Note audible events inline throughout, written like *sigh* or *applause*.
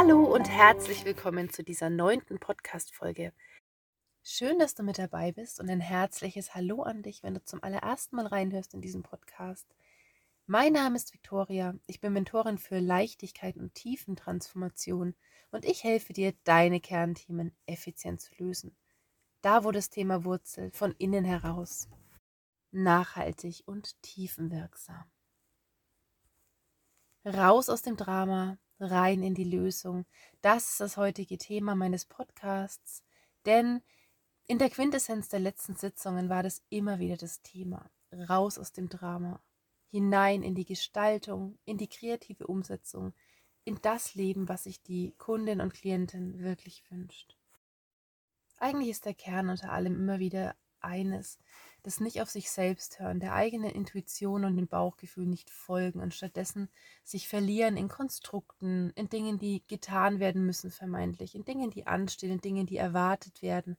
Hallo und herzlich willkommen zu dieser neunten Podcast-Folge. Schön, dass du mit dabei bist und ein herzliches Hallo an dich, wenn du zum allerersten Mal reinhörst in diesen Podcast. Mein Name ist Victoria, ich bin Mentorin für Leichtigkeit und Tiefentransformation und ich helfe dir, deine Kernthemen effizient zu lösen. Da, wo das Thema wurzelt, von innen heraus. Nachhaltig und tiefenwirksam. Raus aus dem Drama, rein in die Lösung. Das ist das heutige Thema meines Podcasts, denn in der Quintessenz der letzten Sitzungen war das immer wieder das Thema. Raus aus dem Drama, hinein in die Gestaltung, in die kreative Umsetzung, in das Leben, was sich die Kundin und Klientin wirklich wünscht. Eigentlich ist der Kern unter allem immer wieder eines, das nicht auf sich selbst hören, der eigenen Intuition und dem Bauchgefühl nicht folgen und stattdessen sich verlieren in Konstrukten, in Dingen, die getan werden müssen, vermeintlich, in Dingen, die anstehen, in Dingen, die erwartet werden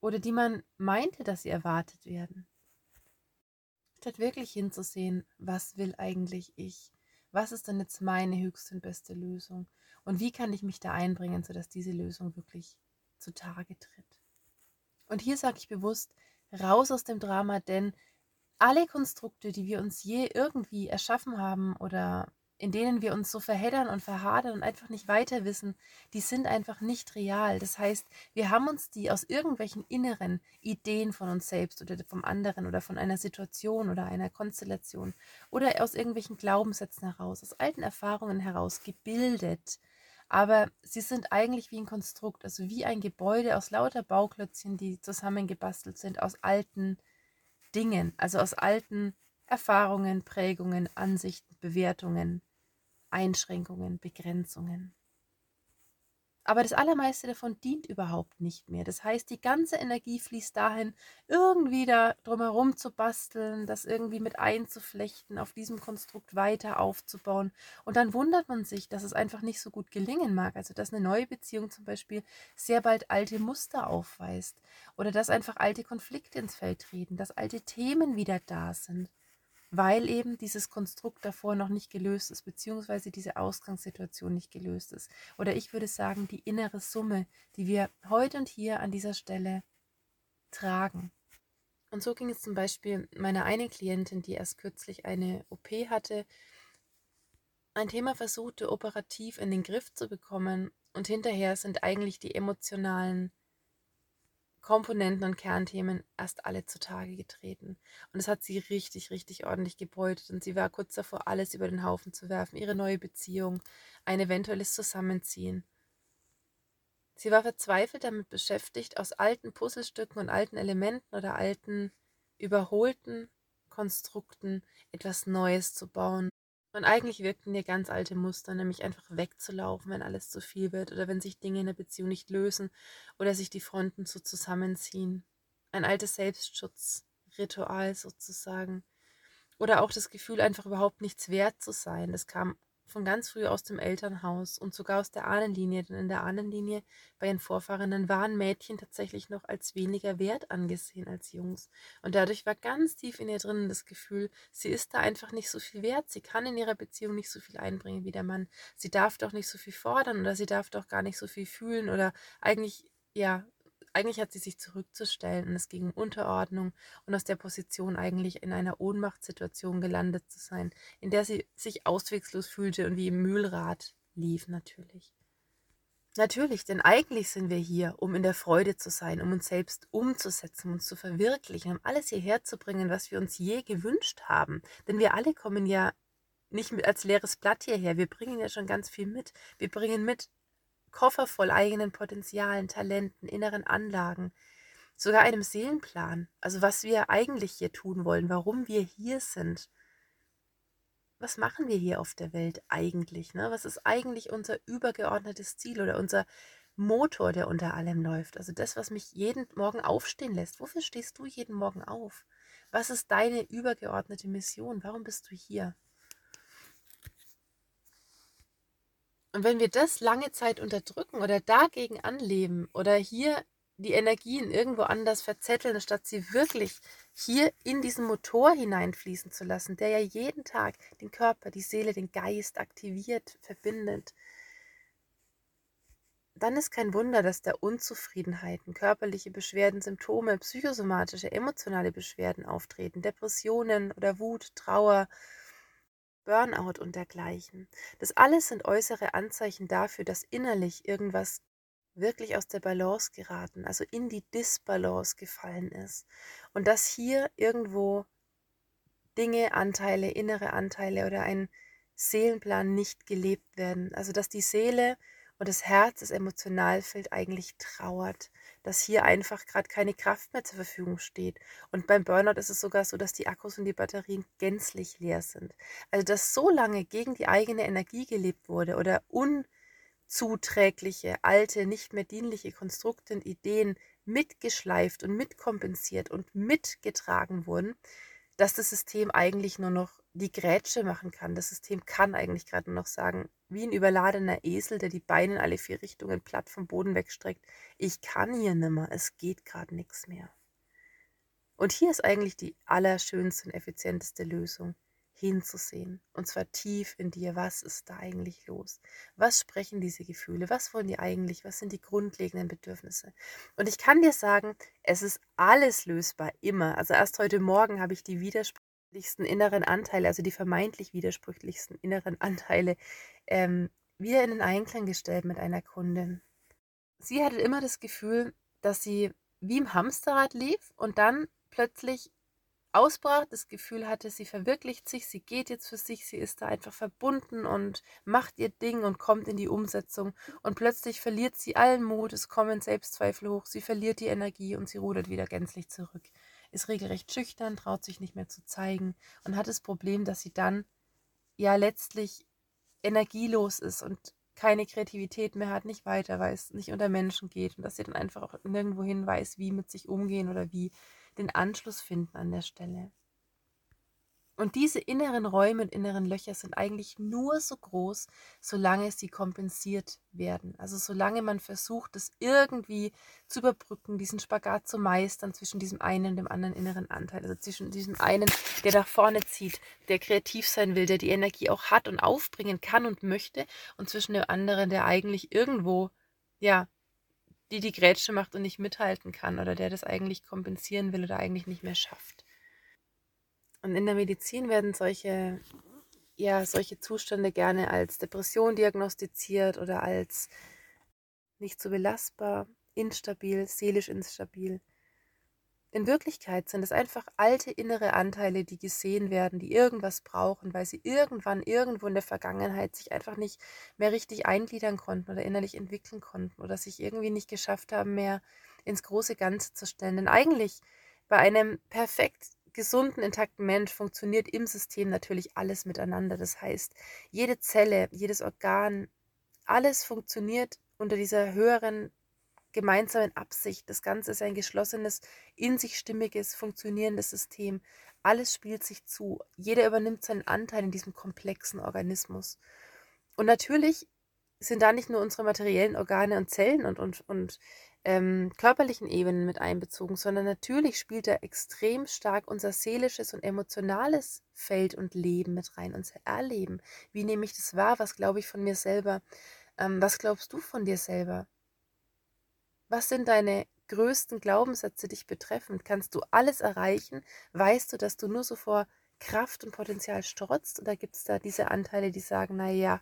oder die man meinte, dass sie erwartet werden. Statt wirklich hinzusehen, was will eigentlich ich? Was ist denn jetzt meine höchste und beste Lösung? Und wie kann ich mich da einbringen, sodass diese Lösung wirklich zutage tritt? Und hier sage ich bewusst, raus aus dem Drama, denn alle Konstrukte, die wir uns je irgendwie erschaffen haben oder in denen wir uns so verheddern und verhadern und einfach nicht weiter wissen, die sind einfach nicht real. Das heißt, wir haben uns die aus irgendwelchen inneren Ideen von uns selbst oder vom anderen oder von einer Situation oder einer Konstellation oder aus irgendwelchen Glaubenssätzen heraus, aus alten Erfahrungen heraus gebildet. Aber sie sind eigentlich wie ein Konstrukt, also wie ein Gebäude aus lauter Bauklötzchen, die zusammengebastelt sind aus alten Dingen, also aus alten Erfahrungen, Prägungen, Ansichten, Bewertungen, Einschränkungen, Begrenzungen. Aber das Allermeiste davon dient überhaupt nicht mehr. Das heißt, die ganze Energie fließt dahin, irgendwie da drumherum zu basteln, das irgendwie mit einzuflechten, auf diesem Konstrukt weiter aufzubauen. Und dann wundert man sich, dass es einfach nicht so gut gelingen mag. Also, dass eine neue Beziehung zum Beispiel sehr bald alte Muster aufweist oder dass einfach alte Konflikte ins Feld treten, dass alte Themen wieder da sind weil eben dieses Konstrukt davor noch nicht gelöst ist, beziehungsweise diese Ausgangssituation nicht gelöst ist. Oder ich würde sagen, die innere Summe, die wir heute und hier an dieser Stelle tragen. Und so ging es zum Beispiel meiner einen Klientin, die erst kürzlich eine OP hatte, ein Thema versuchte operativ in den Griff zu bekommen und hinterher sind eigentlich die emotionalen Komponenten und Kernthemen erst alle zutage getreten. Und es hat sie richtig, richtig ordentlich gebeutet. Und sie war kurz davor, alles über den Haufen zu werfen. Ihre neue Beziehung, ein eventuelles Zusammenziehen. Sie war verzweifelt damit beschäftigt, aus alten Puzzlestücken und alten Elementen oder alten, überholten Konstrukten etwas Neues zu bauen. Und eigentlich wirkten dir ganz alte Muster, nämlich einfach wegzulaufen, wenn alles zu viel wird oder wenn sich Dinge in der Beziehung nicht lösen oder sich die Fronten so zusammenziehen. Ein altes Selbstschutzritual sozusagen. Oder auch das Gefühl, einfach überhaupt nichts wert zu sein. Das kam von ganz früh aus dem Elternhaus und sogar aus der Ahnenlinie, denn in der Ahnenlinie bei ihren Vorfahren waren Mädchen tatsächlich noch als weniger wert angesehen als Jungs. Und dadurch war ganz tief in ihr drinnen das Gefühl, sie ist da einfach nicht so viel wert, sie kann in ihrer Beziehung nicht so viel einbringen wie der Mann, sie darf doch nicht so viel fordern oder sie darf doch gar nicht so viel fühlen oder eigentlich ja, eigentlich hat sie sich zurückzustellen und es ging um Unterordnung und aus der Position eigentlich in einer Ohnmachtssituation gelandet zu sein, in der sie sich auswegslos fühlte und wie im Mühlrad lief natürlich. Natürlich, denn eigentlich sind wir hier, um in der Freude zu sein, um uns selbst umzusetzen, uns zu verwirklichen, um alles hierher zu bringen, was wir uns je gewünscht haben. Denn wir alle kommen ja nicht als leeres Blatt hierher. Wir bringen ja schon ganz viel mit. Wir bringen mit Koffer voll eigenen Potenzialen, Talenten, inneren Anlagen, sogar einem Seelenplan, also was wir eigentlich hier tun wollen, warum wir hier sind. Was machen wir hier auf der Welt eigentlich? Ne? Was ist eigentlich unser übergeordnetes Ziel oder unser Motor, der unter allem läuft? Also das, was mich jeden Morgen aufstehen lässt. Wofür stehst du jeden Morgen auf? Was ist deine übergeordnete Mission? Warum bist du hier? Und wenn wir das lange Zeit unterdrücken oder dagegen anleben oder hier die Energien irgendwo anders verzetteln, statt sie wirklich hier in diesen Motor hineinfließen zu lassen, der ja jeden Tag den Körper, die Seele, den Geist aktiviert, verbindet, dann ist kein Wunder, dass da Unzufriedenheiten, körperliche Beschwerden, Symptome, psychosomatische, emotionale Beschwerden auftreten, Depressionen oder Wut, Trauer, Burnout und dergleichen. Das alles sind äußere Anzeichen dafür, dass innerlich irgendwas wirklich aus der Balance geraten, also in die Disbalance gefallen ist. Und dass hier irgendwo Dinge, Anteile, innere Anteile oder ein Seelenplan nicht gelebt werden. Also dass die Seele und das Herz, das Emotionalfeld eigentlich trauert, dass hier einfach gerade keine Kraft mehr zur Verfügung steht. Und beim Burnout ist es sogar so, dass die Akkus und die Batterien gänzlich leer sind. Also dass so lange gegen die eigene Energie gelebt wurde oder unzuträgliche, alte, nicht mehr dienliche Konstrukte und Ideen mitgeschleift und mitkompensiert und mitgetragen wurden, dass das System eigentlich nur noch die Grätsche machen kann. Das System kann eigentlich gerade nur noch sagen, wie ein überladener Esel, der die Beine in alle vier Richtungen platt vom Boden wegstreckt, ich kann hier nimmer, es geht gerade nichts mehr. Und hier ist eigentlich die allerschönste und effizienteste Lösung, hinzusehen. Und zwar tief in dir, was ist da eigentlich los? Was sprechen diese Gefühle? Was wollen die eigentlich? Was sind die grundlegenden Bedürfnisse? Und ich kann dir sagen, es ist alles lösbar, immer. Also erst heute Morgen habe ich die widersprüchlichsten inneren Anteile, also die vermeintlich widersprüchlichsten inneren Anteile, ähm, wieder in den Einklang gestellt mit einer Kundin. Sie hatte immer das Gefühl, dass sie wie im Hamsterrad lief und dann plötzlich ausbrach, das Gefühl hatte, sie verwirklicht sich, sie geht jetzt für sich, sie ist da einfach verbunden und macht ihr Ding und kommt in die Umsetzung. Und plötzlich verliert sie allen Mut, es kommen Selbstzweifel hoch, sie verliert die Energie und sie rudert wieder gänzlich zurück. Ist regelrecht schüchtern, traut sich nicht mehr zu zeigen und hat das Problem, dass sie dann ja letztlich energielos ist und keine Kreativität mehr hat, nicht weiter weiß, nicht unter Menschen geht und dass sie dann einfach auch nirgendwo hin weiß, wie mit sich umgehen oder wie den Anschluss finden an der Stelle. Und diese inneren Räume und inneren Löcher sind eigentlich nur so groß, solange sie kompensiert werden. Also solange man versucht, das irgendwie zu überbrücken, diesen Spagat zu meistern zwischen diesem einen und dem anderen inneren Anteil. Also zwischen diesem einen, der nach vorne zieht, der kreativ sein will, der die Energie auch hat und aufbringen kann und möchte, und zwischen dem anderen, der eigentlich irgendwo, ja, die die Grätsche macht und nicht mithalten kann oder der das eigentlich kompensieren will oder eigentlich nicht mehr schafft. Und in der Medizin werden solche, ja, solche Zustände gerne als Depression diagnostiziert oder als nicht so belastbar, instabil, seelisch instabil. In Wirklichkeit sind es einfach alte innere Anteile, die gesehen werden, die irgendwas brauchen, weil sie irgendwann irgendwo in der Vergangenheit sich einfach nicht mehr richtig eingliedern konnten oder innerlich entwickeln konnten oder sich irgendwie nicht geschafft haben, mehr ins große Ganze zu stellen. Denn eigentlich bei einem perfekt gesunden, intakten Mensch funktioniert im System natürlich alles miteinander. Das heißt, jede Zelle, jedes Organ, alles funktioniert unter dieser höheren gemeinsamen Absicht. Das Ganze ist ein geschlossenes, in sich stimmiges, funktionierendes System. Alles spielt sich zu. Jeder übernimmt seinen Anteil in diesem komplexen Organismus. Und natürlich sind da nicht nur unsere materiellen Organe und Zellen und, und, und ähm, körperlichen Ebenen mit einbezogen, sondern natürlich spielt da extrem stark unser seelisches und emotionales Feld und Leben mit rein, unser Erleben. Wie nehme ich das wahr? Was glaube ich von mir selber? Ähm, was glaubst du von dir selber? Was sind deine größten Glaubenssätze dich betreffend? Kannst du alles erreichen? Weißt du, dass du nur so vor Kraft und Potenzial strotzt? Oder gibt es da diese Anteile, die sagen, naja,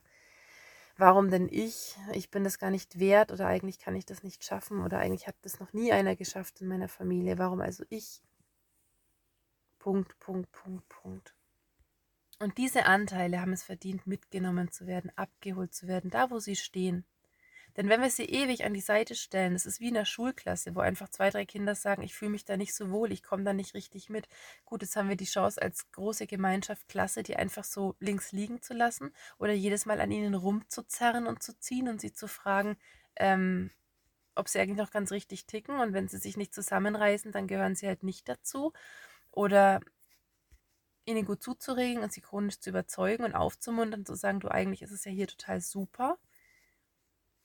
warum denn ich? Ich bin das gar nicht wert oder eigentlich kann ich das nicht schaffen oder eigentlich hat das noch nie einer geschafft in meiner Familie. Warum also ich? Punkt, Punkt, Punkt, Punkt. Und diese Anteile haben es verdient, mitgenommen zu werden, abgeholt zu werden, da wo sie stehen. Denn wenn wir sie ewig an die Seite stellen, das ist wie in der Schulklasse, wo einfach zwei, drei Kinder sagen, ich fühle mich da nicht so wohl, ich komme da nicht richtig mit. Gut, jetzt haben wir die Chance als große Gemeinschaft, Klasse, die einfach so links liegen zu lassen oder jedes Mal an ihnen rumzuzerren und zu ziehen und sie zu fragen, ähm, ob sie eigentlich noch ganz richtig ticken und wenn sie sich nicht zusammenreißen, dann gehören sie halt nicht dazu. Oder ihnen gut zuzuregen und sie chronisch zu überzeugen und aufzumuntern, zu sagen, du eigentlich ist es ja hier total super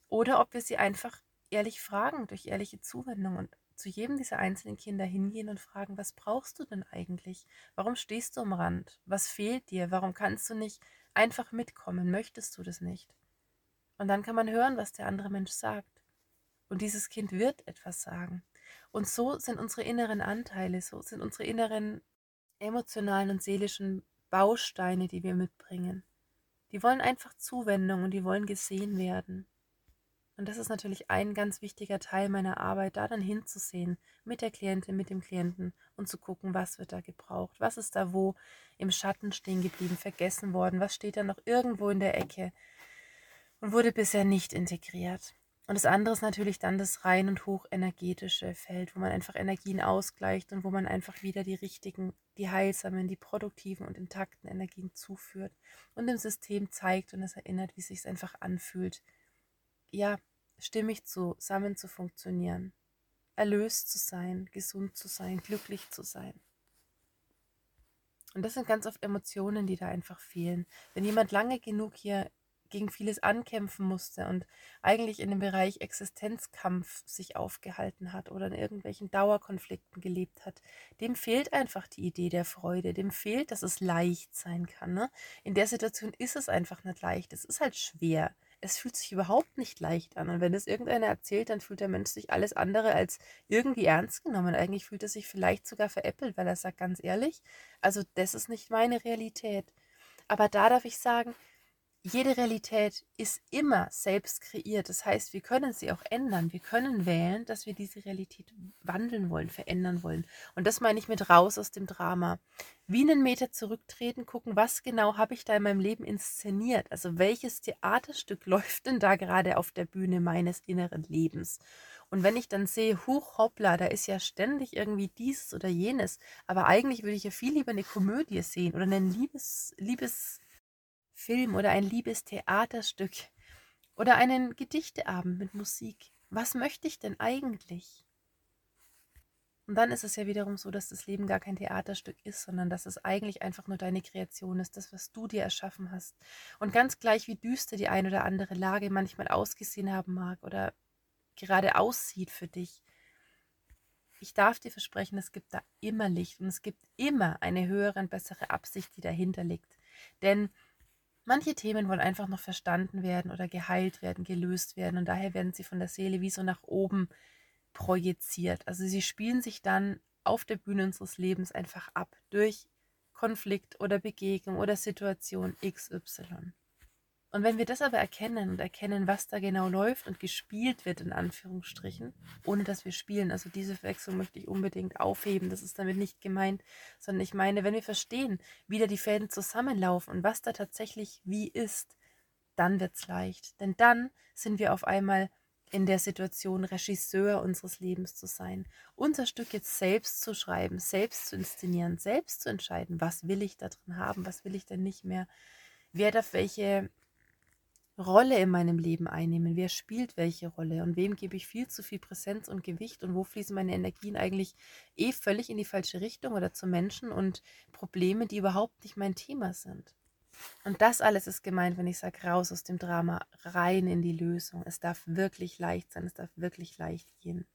oder ob wir sie einfach ehrlich fragen, durch ehrliche Zuwendung und zu jedem dieser einzelnen Kinder hingehen und fragen, was brauchst du denn eigentlich? Warum stehst du am Rand? Was fehlt dir? Warum kannst du nicht einfach mitkommen? Möchtest du das nicht? Und dann kann man hören, was der andere Mensch sagt. Und dieses Kind wird etwas sagen. Und so sind unsere inneren Anteile, so sind unsere inneren emotionalen und seelischen Bausteine, die wir mitbringen. Die wollen einfach Zuwendung und die wollen gesehen werden. Und das ist natürlich ein ganz wichtiger Teil meiner Arbeit, da dann hinzusehen mit der Klientin, mit dem Klienten und zu gucken, was wird da gebraucht, was ist da wo im Schatten stehen geblieben, vergessen worden, was steht da noch irgendwo in der Ecke und wurde bisher nicht integriert. Und das andere ist natürlich dann das rein und hochenergetische Feld, wo man einfach Energien ausgleicht und wo man einfach wieder die richtigen, die heilsamen, die produktiven und intakten Energien zuführt und dem System zeigt und es erinnert, wie es sich einfach anfühlt, ja, stimmig zusammen zu funktionieren, erlöst zu sein, gesund zu sein, glücklich zu sein. Und das sind ganz oft Emotionen, die da einfach fehlen. Wenn jemand lange genug hier gegen vieles ankämpfen musste und eigentlich in dem Bereich Existenzkampf sich aufgehalten hat oder in irgendwelchen Dauerkonflikten gelebt hat, dem fehlt einfach die Idee der Freude, dem fehlt, dass es leicht sein kann. Ne? In der Situation ist es einfach nicht leicht, es ist halt schwer es fühlt sich überhaupt nicht leicht an. Und wenn es irgendeiner erzählt, dann fühlt der Mensch sich alles andere als irgendwie ernst genommen. Eigentlich fühlt er sich vielleicht sogar veräppelt, weil er sagt, ganz ehrlich, also das ist nicht meine Realität. Aber da darf ich sagen, jede Realität ist immer selbst kreiert. Das heißt, wir können sie auch ändern. Wir können wählen, dass wir diese Realität wandeln wollen, verändern wollen. Und das meine ich mit raus aus dem Drama. Wie einen Meter zurücktreten, gucken, was genau habe ich da in meinem Leben inszeniert? Also welches Theaterstück *laughs* läuft denn da gerade auf der Bühne meines inneren Lebens? Und wenn ich dann sehe, huch, hoppla, da ist ja ständig irgendwie dieses oder jenes, aber eigentlich würde ich ja viel lieber eine Komödie sehen oder einen Liebes, Liebes Film oder ein liebes Theaterstück oder einen Gedichteabend mit Musik. Was möchte ich denn eigentlich? Und dann ist es ja wiederum so, dass das Leben gar kein Theaterstück ist, sondern dass es eigentlich einfach nur deine Kreation ist, das, was du dir erschaffen hast. Und ganz gleich, wie düster die ein oder andere Lage manchmal ausgesehen haben mag oder gerade aussieht für dich, ich darf dir versprechen, es gibt da immer Licht und es gibt immer eine höhere und bessere Absicht, die dahinter liegt. Denn Manche Themen wollen einfach noch verstanden werden oder geheilt werden, gelöst werden und daher werden sie von der Seele wie so nach oben projiziert. Also sie spielen sich dann auf der Bühne unseres Lebens einfach ab durch Konflikt oder Begegnung oder Situation XY. Und wenn wir das aber erkennen und erkennen, was da genau läuft und gespielt wird, in Anführungsstrichen, ohne dass wir spielen, also diese Verwechslung möchte ich unbedingt aufheben, das ist damit nicht gemeint, sondern ich meine, wenn wir verstehen, wie da die Fäden zusammenlaufen und was da tatsächlich wie ist, dann wird es leicht. Denn dann sind wir auf einmal in der Situation, Regisseur unseres Lebens zu sein, unser Stück jetzt selbst zu schreiben, selbst zu inszenieren, selbst zu entscheiden, was will ich da drin haben, was will ich denn nicht mehr, wer darf welche Rolle in meinem Leben einnehmen? Wer spielt welche Rolle? Und wem gebe ich viel zu viel Präsenz und Gewicht? Und wo fließen meine Energien eigentlich eh völlig in die falsche Richtung oder zu Menschen und Probleme, die überhaupt nicht mein Thema sind? Und das alles ist gemeint, wenn ich sage, raus aus dem Drama, rein in die Lösung. Es darf wirklich leicht sein, es darf wirklich leicht gehen.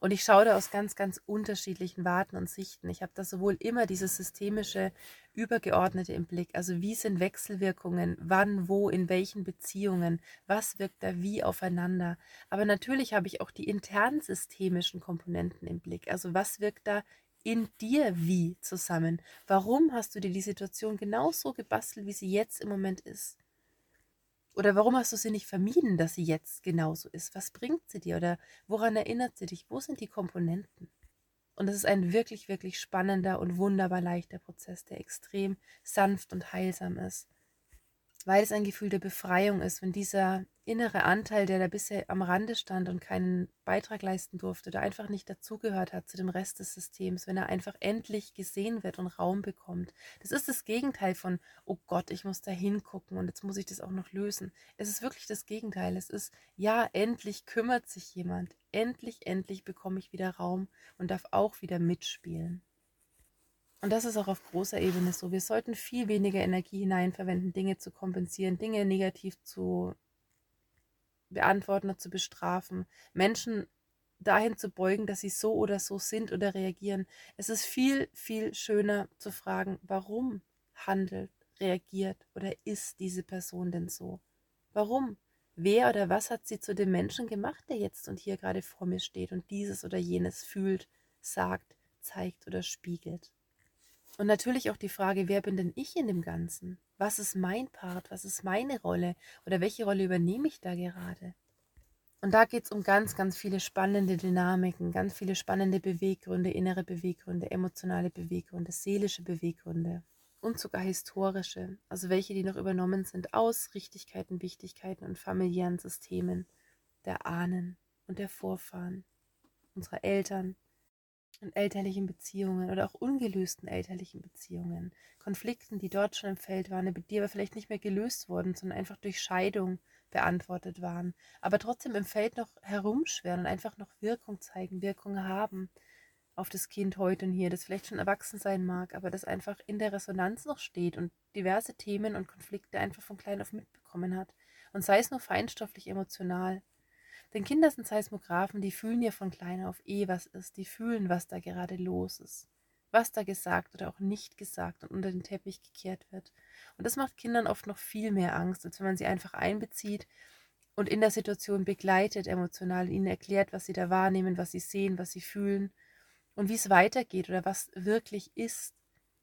Und ich schaue da aus ganz, ganz unterschiedlichen Warten und Sichten. Ich habe da sowohl immer dieses systemische, übergeordnete im Blick. Also wie sind Wechselwirkungen, wann, wo, in welchen Beziehungen, was wirkt da wie aufeinander. Aber natürlich habe ich auch die internen systemischen Komponenten im Blick. Also was wirkt da in dir wie zusammen? Warum hast du dir die Situation genauso gebastelt, wie sie jetzt im Moment ist? Oder warum hast du sie nicht vermieden, dass sie jetzt genauso ist? Was bringt sie dir oder woran erinnert sie dich? Wo sind die Komponenten? Und es ist ein wirklich, wirklich spannender und wunderbar leichter Prozess, der extrem sanft und heilsam ist weil es ein Gefühl der Befreiung ist, wenn dieser innere Anteil, der da bisher am Rande stand und keinen Beitrag leisten durfte oder einfach nicht dazugehört hat zu dem Rest des Systems, wenn er einfach endlich gesehen wird und Raum bekommt. Das ist das Gegenteil von, oh Gott, ich muss da hingucken und jetzt muss ich das auch noch lösen. Es ist wirklich das Gegenteil. Es ist, ja, endlich kümmert sich jemand. Endlich, endlich bekomme ich wieder Raum und darf auch wieder mitspielen. Und das ist auch auf großer Ebene so. Wir sollten viel weniger Energie hineinverwenden, Dinge zu kompensieren, Dinge negativ zu beantworten oder zu bestrafen, Menschen dahin zu beugen, dass sie so oder so sind oder reagieren. Es ist viel, viel schöner zu fragen, warum handelt, reagiert oder ist diese Person denn so? Warum? wer oder was hat sie zu dem Menschen gemacht, der jetzt und hier gerade vor mir steht und dieses oder jenes fühlt, sagt, zeigt oder spiegelt. Und natürlich auch die Frage, wer bin denn ich in dem Ganzen? Was ist mein Part? Was ist meine Rolle? Oder welche Rolle übernehme ich da gerade? Und da geht es um ganz, ganz viele spannende Dynamiken, ganz viele spannende Beweggründe, innere Beweggründe, emotionale Beweggründe, seelische Beweggründe und sogar historische, also welche, die noch übernommen sind aus Richtigkeiten, Wichtigkeiten und familiären Systemen der Ahnen und der Vorfahren, unserer Eltern, und elterlichen Beziehungen oder auch ungelösten elterlichen Beziehungen, Konflikten, die dort schon im Feld waren, die aber vielleicht nicht mehr gelöst wurden, sondern einfach durch Scheidung beantwortet waren, aber trotzdem im Feld noch herumschweren und einfach noch Wirkung zeigen, Wirkung haben auf das Kind heute und hier, das vielleicht schon erwachsen sein mag, aber das einfach in der Resonanz noch steht und diverse Themen und Konflikte einfach von klein auf mitbekommen hat. Und sei es nur feinstofflich emotional. Denn Kinder sind Seismographen, die fühlen ja von klein auf eh, was ist. Die fühlen, was da gerade los ist. Was da gesagt oder auch nicht gesagt und unter den Teppich gekehrt wird. Und das macht Kindern oft noch viel mehr Angst, als wenn man sie einfach einbezieht und in der Situation begleitet, emotional ihnen erklärt, was sie da wahrnehmen, was sie sehen, was sie fühlen und wie es weitergeht oder was wirklich ist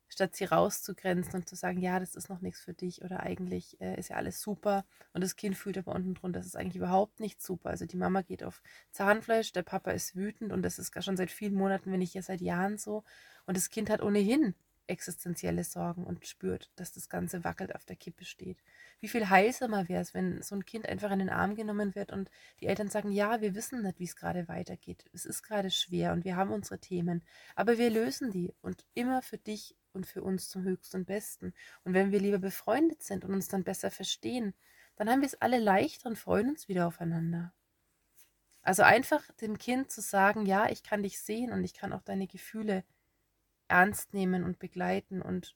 statt sie rauszugrenzen und zu sagen, ja, das ist noch nichts für dich oder eigentlich äh, ist ja alles super und das Kind fühlt aber unten drunter, das ist eigentlich überhaupt nicht super. Also die Mama geht auf Zahnfleisch, der Papa ist wütend und das ist schon seit vielen Monaten, wenn nicht ja seit Jahren so und das Kind hat ohnehin existenzielle Sorgen und spürt, dass das Ganze wackelt auf der Kippe steht. Wie viel heilsamer wäre es, wenn so ein Kind einfach in den Arm genommen wird und die Eltern sagen, ja, wir wissen nicht, wie es gerade weitergeht. Es ist gerade schwer und wir haben unsere Themen, aber wir lösen die und immer für dich und für uns zum höchsten und besten. Und wenn wir lieber befreundet sind und uns dann besser verstehen, dann haben wir es alle leichter und freuen uns wieder aufeinander. Also einfach dem Kind zu sagen, ja, ich kann dich sehen und ich kann auch deine Gefühle ernst nehmen und begleiten. Und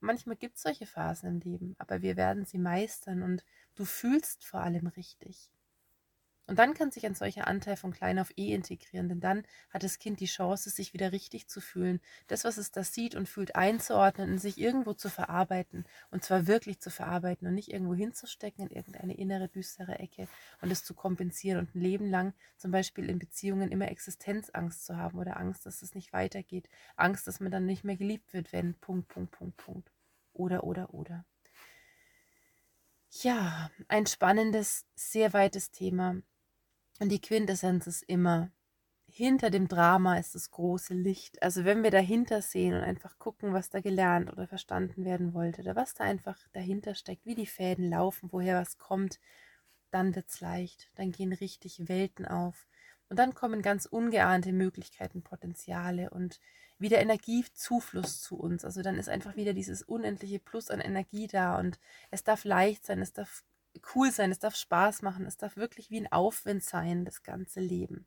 manchmal gibt es solche Phasen im Leben, aber wir werden sie meistern und du fühlst vor allem richtig. Und dann kann sich ein solcher Anteil von klein auf eh integrieren, denn dann hat das Kind die Chance, sich wieder richtig zu fühlen, das, was es da sieht und fühlt, einzuordnen und sich irgendwo zu verarbeiten. Und zwar wirklich zu verarbeiten und nicht irgendwo hinzustecken in irgendeine innere, düstere Ecke und es zu kompensieren und ein Leben lang zum Beispiel in Beziehungen immer Existenzangst zu haben oder Angst, dass es nicht weitergeht, Angst, dass man dann nicht mehr geliebt wird, wenn Punkt, Punkt, Punkt, Punkt. Oder, oder, oder. Ja, ein spannendes, sehr weites Thema und die Quintessenz ist immer, hinter dem Drama ist das große Licht. Also wenn wir dahinter sehen und einfach gucken, was da gelernt oder verstanden werden wollte, oder was da einfach dahinter steckt, wie die Fäden laufen, woher was kommt, dann wird es leicht. Dann gehen richtig Welten auf. Und dann kommen ganz ungeahnte Möglichkeiten, Potenziale und wieder Energiezufluss zu uns. Also dann ist einfach wieder dieses unendliche Plus an Energie da und es darf leicht sein, es darf cool sein, es darf Spaß machen, es darf wirklich wie ein Aufwind sein, das ganze Leben.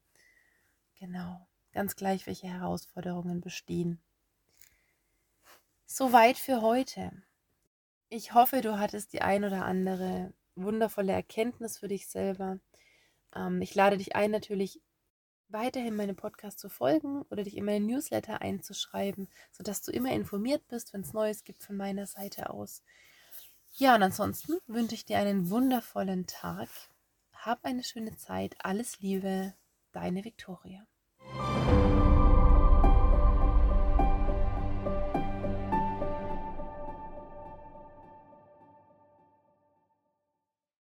Genau, ganz gleich, welche Herausforderungen bestehen. Soweit für heute. Ich hoffe, du hattest die ein oder andere wundervolle Erkenntnis für dich selber. Ähm, ich lade dich ein, natürlich weiterhin meinem Podcast zu folgen oder dich in meine Newsletter einzuschreiben, sodass du immer informiert bist, wenn es Neues gibt von meiner Seite aus. Ja, und ansonsten wünsche ich dir einen wundervollen Tag. Hab eine schöne Zeit. Alles Liebe, deine Viktoria.